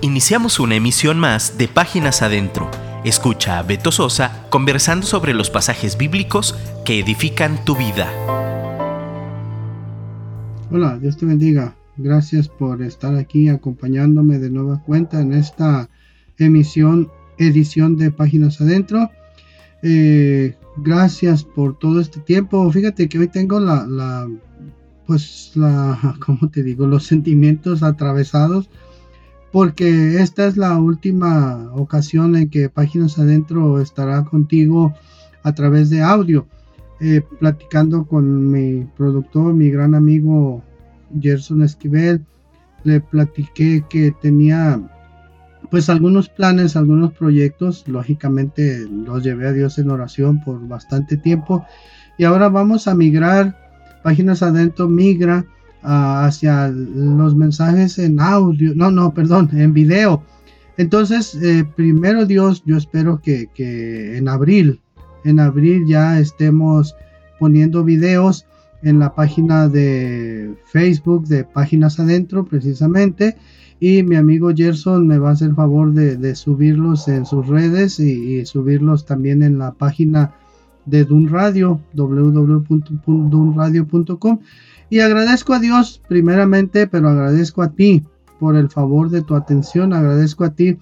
Iniciamos una emisión más de Páginas Adentro. Escucha a Beto Sosa conversando sobre los pasajes bíblicos que edifican tu vida. Hola, Dios te bendiga. Gracias por estar aquí acompañándome de nueva cuenta en esta emisión, edición de Páginas Adentro. Eh, gracias por todo este tiempo. Fíjate que hoy tengo la, la pues la, ¿cómo te digo? Los sentimientos atravesados porque esta es la última ocasión en que Páginas Adentro estará contigo a través de audio, eh, platicando con mi productor, mi gran amigo Gerson Esquivel. Le platiqué que tenía pues algunos planes, algunos proyectos, lógicamente los llevé a Dios en oración por bastante tiempo. Y ahora vamos a migrar, Páginas Adentro migra hacia los mensajes en audio, no, no, perdón, en video. Entonces, eh, primero Dios, yo espero que, que, en abril, en abril ya estemos poniendo videos en la página de Facebook de Páginas Adentro, precisamente. Y mi amigo Gerson me va a hacer favor de, subirlos en sus redes y, subirlos también en la página de Dun Radio, www.dunradio.com. Y agradezco a Dios primeramente, pero agradezco a ti por el favor de tu atención, agradezco a ti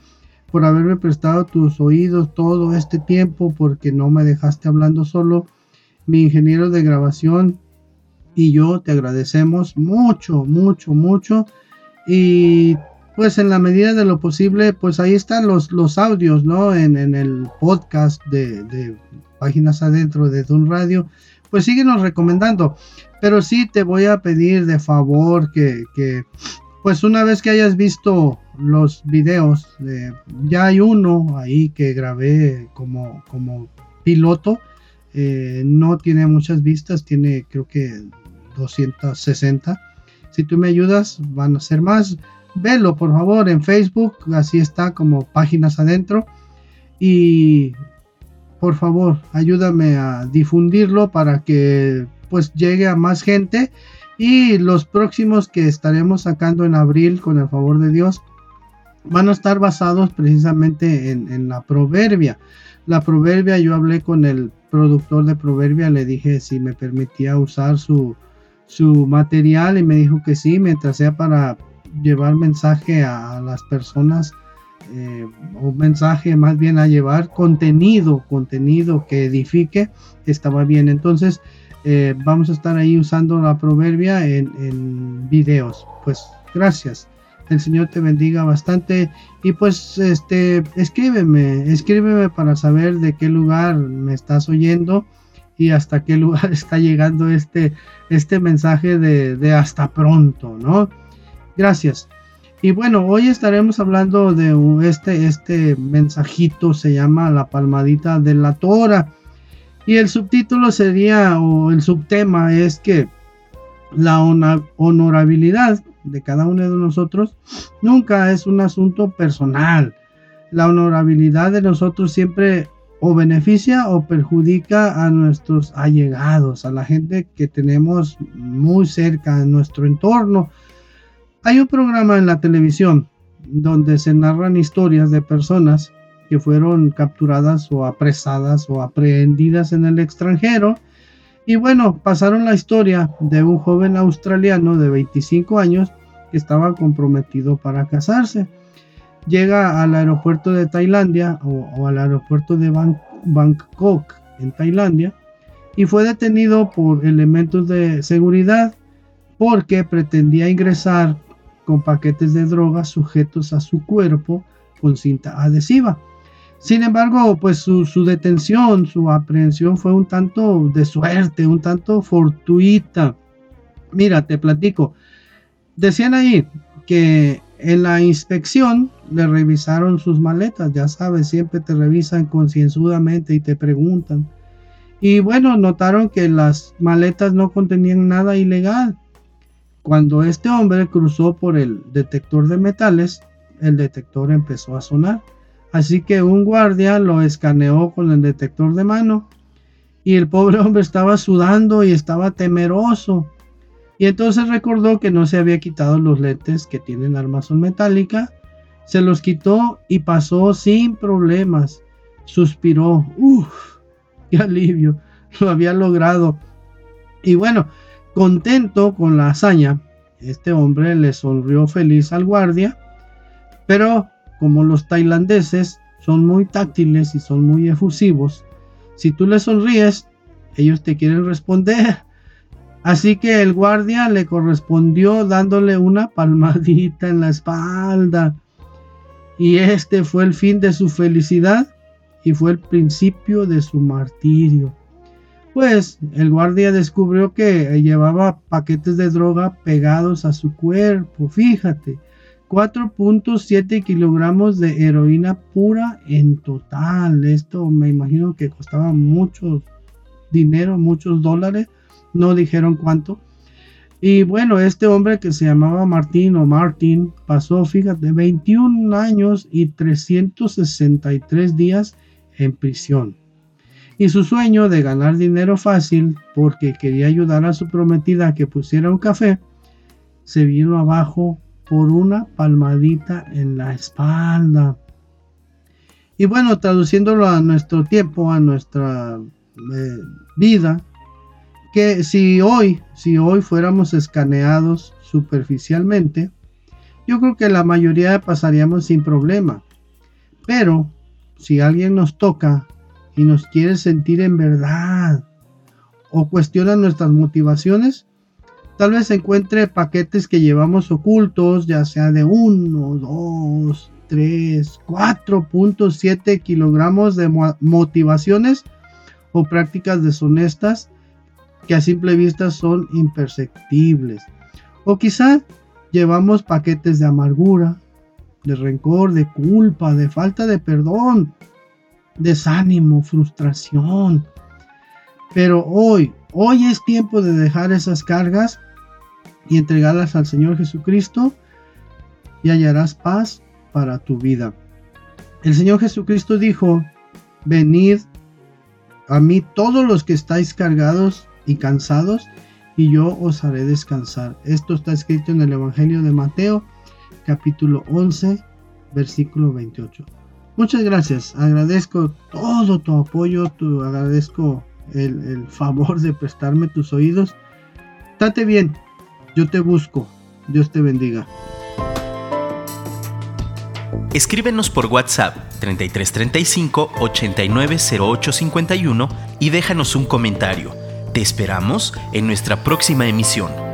por haberme prestado tus oídos todo este tiempo, porque no me dejaste hablando solo. Mi ingeniero de grabación y yo te agradecemos mucho, mucho, mucho. Y pues en la medida de lo posible, pues ahí están los, los audios, ¿no? En, el podcast de, de, Páginas Adentro de Dun Radio. Pues síguenos recomendando. Pero sí te voy a pedir de favor que, pues una vez que hayas visto los videos, ya hay uno ahí que grabé como, como piloto. Eh, no tiene muchas vistas, tiene creo que 260. Si tú me ayudas, van a ser más. Velo por favor en Facebook, así está como páginas adentro. Y por favor, ayúdame a difundirlo para que pues llegue a más gente y los próximos que estaremos sacando en abril con el favor de Dios van a estar basados precisamente en, la proverbia. La proverbia, yo hablé con el productor de proverbia, le dije si me permitía usar su, su material y me dijo que sí, mientras sea para llevar mensaje a, las personas, eh, un mensaje más bien a llevar contenido, contenido que edifique, estaba bien. Entonces, eh, vamos a estar ahí usando la proverbia en, videos. Pues gracias. El Señor te bendiga bastante. Y pues este escríbeme, escríbeme para saber de qué lugar me estás oyendo y hasta qué lugar está llegando este, este mensaje de, de hasta pronto, ¿no? Gracias. Y bueno, hoy estaremos hablando de este, este mensajito, se llama la palmadita de la tora. Y el subtítulo sería, o el subtema es que la honorabilidad de cada uno de nosotros nunca es un asunto personal. La honorabilidad de nosotros siempre o beneficia o perjudica a nuestros allegados, a la gente que tenemos muy cerca en nuestro entorno. Hay un programa en la televisión donde se narran historias de personas que fueron capturadas o apresadas o aprehendidas en el extranjero. Y bueno, pasaron la historia de un joven australiano de 25 años que estaba comprometido para casarse. Llega al aeropuerto de Tailandia o, al aeropuerto de Bangkok en Tailandia y fue detenido por elementos de seguridad porque pretendía ingresar con paquetes de drogas sujetos a su cuerpo con cinta adhesiva. Sin embargo, pues su, detención, su aprehensión fue un tanto de suerte, un tanto fortuita. Mira, te platico. Decían ahí que en la inspección le revisaron sus maletas, ya sabes, siempre te revisan concienzudamente y te preguntan. Y bueno, notaron que las maletas no contenían nada ilegal. Cuando este hombre cruzó por el detector de metales, el detector empezó a sonar. Así que un guardia lo escaneó con el detector de mano y el pobre hombre estaba sudando y estaba temeroso. Y entonces recordó que no se había quitado los lentes que tienen armazón metálica Se los quitó y pasó sin problemas. Suspiró. Uf, qué alivio. Lo había logrado. Y bueno, contento con la hazaña, este hombre le sonrió feliz al guardia, pero como los tailandeses son muy táctiles y son muy efusivos, si tú le sonríes, ellos te quieren responder. Así que el guardia le correspondió dándole una palmadita en la espalda. Y este fue el fin de su felicidad y fue el principio de su martirio. Pues el guardia descubrió que llevaba paquetes de droga pegados a su cuerpo. Fíjate, 4.7 kilogramos de heroína pura en total. Esto me imagino que costaba mucho dinero, muchos dólares. No dijeron cuánto. Y bueno, este hombre que se llamaba Martín o Martín pasó, fíjate, 21 años y 363 días en prisión. Y su sueño de ganar dinero fácil, porque quería ayudar a su prometida a que pusiera un café, se vino abajo por una palmadita en la espalda. Y bueno, traduciéndolo a nuestro tiempo, a nuestra eh, vida, que si hoy, si hoy fuéramos escaneados superficialmente, yo creo que la mayoría pasaríamos sin problema. Pero si alguien nos toca y nos quiere sentir en verdad. O cuestiona nuestras motivaciones, Tal vez encuentre paquetes que llevamos ocultos, ya sea de 1, 2, 3, 4.7 kilogramos de motivaciones o prácticas deshonestas que a simple vista son imperceptibles. O quizá llevamos paquetes de amargura, de rencor, de culpa, de falta de perdón, desánimo, frustración. Pero hoy, hoy es tiempo de dejar esas cargas y entregarlas al Señor Jesucristo y hallarás paz para tu vida. El Señor Jesucristo dijo, venid a mí todos los que estáis cargados y cansados, y yo os haré descansar. Esto está escrito en el Evangelio de Mateo, capítulo 11, versículo 28. Muchas gracias, agradezco todo tu apoyo, agradezco el, favor de prestarme tus oídos. Date bien, yo te busco. Dios te bendiga. Escríbenos por WhatsApp 3335 890851 y déjanos un comentario. Te esperamos en nuestra próxima emisión.